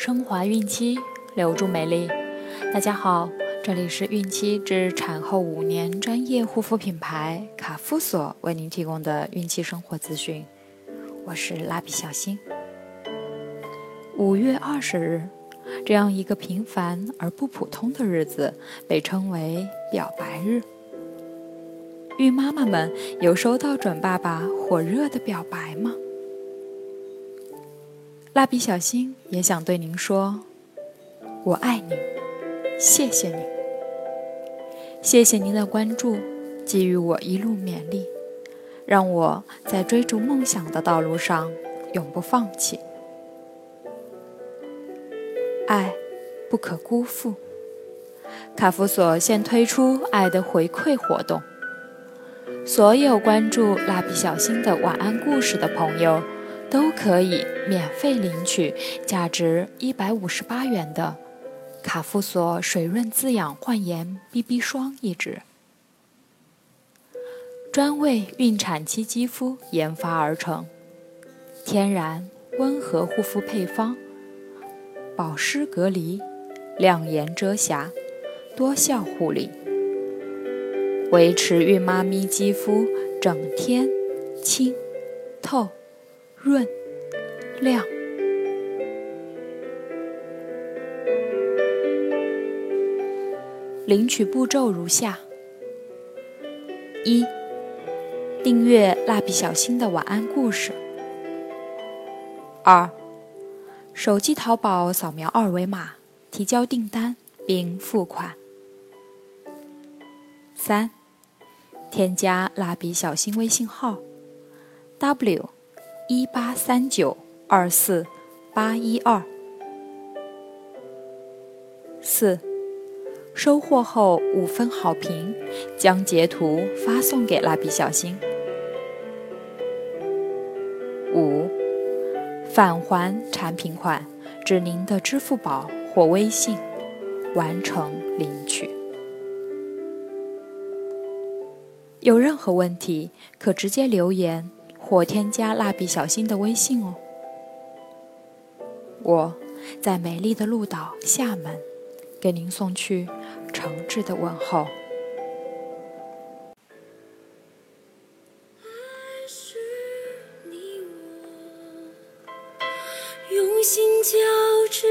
升华孕期，留住美丽。大家好，这里是孕期至产后五年专业护肤品牌卡夫索为您提供的孕期生活资讯。我是蜡笔小新。五月二十日，这样一个平凡而不普通的日子，被称为表白日。孕妈妈们有收到准爸爸火热的表白吗？蜡笔小新也想对您说：“我爱你，谢谢你，谢谢您的关注，给予我一路勉励，让我在追逐梦想的道路上永不放弃。爱不可辜负。卡夫索现推出爱的回馈活动，所有关注蜡笔小新的晚安故事的朋友。”都可以免费领取价值一百五十八元的卡夫索水润滋养焕颜 BB 霜一支，专为孕产期肌肤研发而成，天然温和护肤配方，保湿隔离，亮颜遮瑕，多效护理，维持孕妈咪肌肤整天清透。润亮。领取步骤如下：一、订阅蜡笔小新的晚安故事；二、手机淘宝扫描二维码提交订单并付款；三、添加蜡笔小新微信号：w。一八三九二四八一二四，收货后五分好评，将截图发送给蜡笔小新。五，返还产品款至您的支付宝或微信，完成领取。有任何问题可直接留言。或添加蜡笔小新的微信哦。我在美丽的鹭岛厦门，给您送去诚挚的问候。用心交织